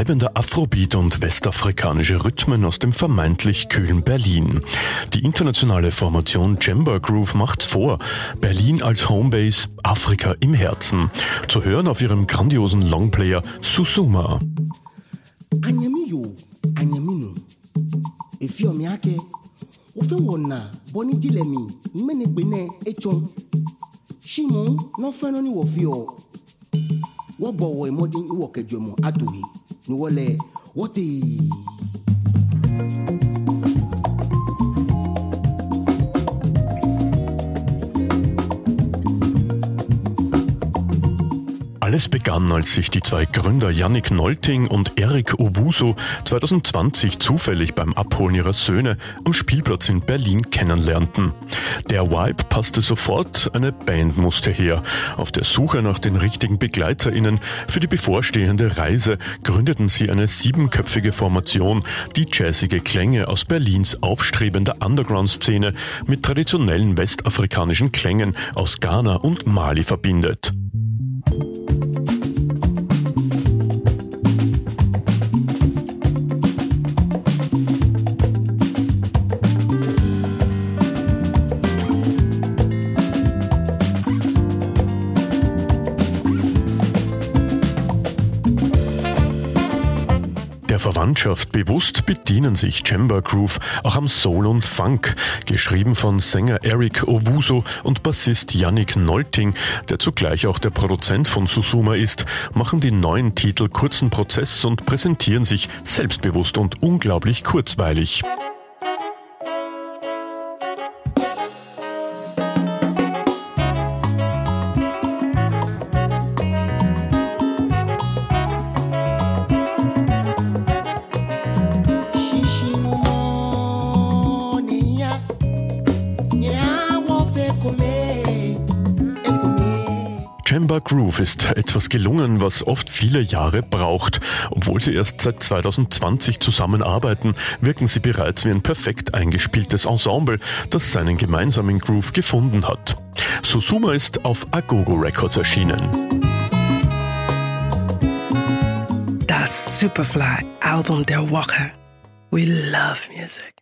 Treibender Afrobeat und westafrikanische Rhythmen aus dem vermeintlich kühlen Berlin. Die internationale Formation Jemba Groove macht's vor. Berlin als Homebase, Afrika im Herzen. Zu hören auf ihrem grandiosen Longplayer Susuma. anyamiyo anyaminu efi ọmọ akẹ wofe wɔna bɔni dilẹ mi mẹnigbẹnẹ etsɔn simu nɔfɛ nɔni wɔfi ɔ wɔgbɔ wɔ emɔdi Wale, what the? Alles begann, als sich die zwei Gründer Yannick Nolting und Eric Owusu 2020 zufällig beim Abholen ihrer Söhne am Spielplatz in Berlin kennenlernten. Der Vibe passte sofort, eine Band musste her. Auf der Suche nach den richtigen BegleiterInnen für die bevorstehende Reise gründeten sie eine siebenköpfige Formation, die jazzige Klänge aus Berlins aufstrebender Underground-Szene mit traditionellen westafrikanischen Klängen aus Ghana und Mali verbindet. Der Verwandtschaft bewusst bedienen sich Chamber Groove auch am Soul und Funk, geschrieben von Sänger Eric Owusu und Bassist Yannick Nolting, der zugleich auch der Produzent von Susuma ist, machen die neuen Titel kurzen Prozess und präsentieren sich selbstbewusst und unglaublich kurzweilig. Chamber Groove ist etwas gelungen, was oft viele Jahre braucht. Obwohl sie erst seit 2020 zusammenarbeiten, wirken sie bereits wie ein perfekt eingespieltes Ensemble, das seinen gemeinsamen Groove gefunden hat. Susuma ist auf Agogo Records erschienen. Das Superfly Album der Woche. We love music.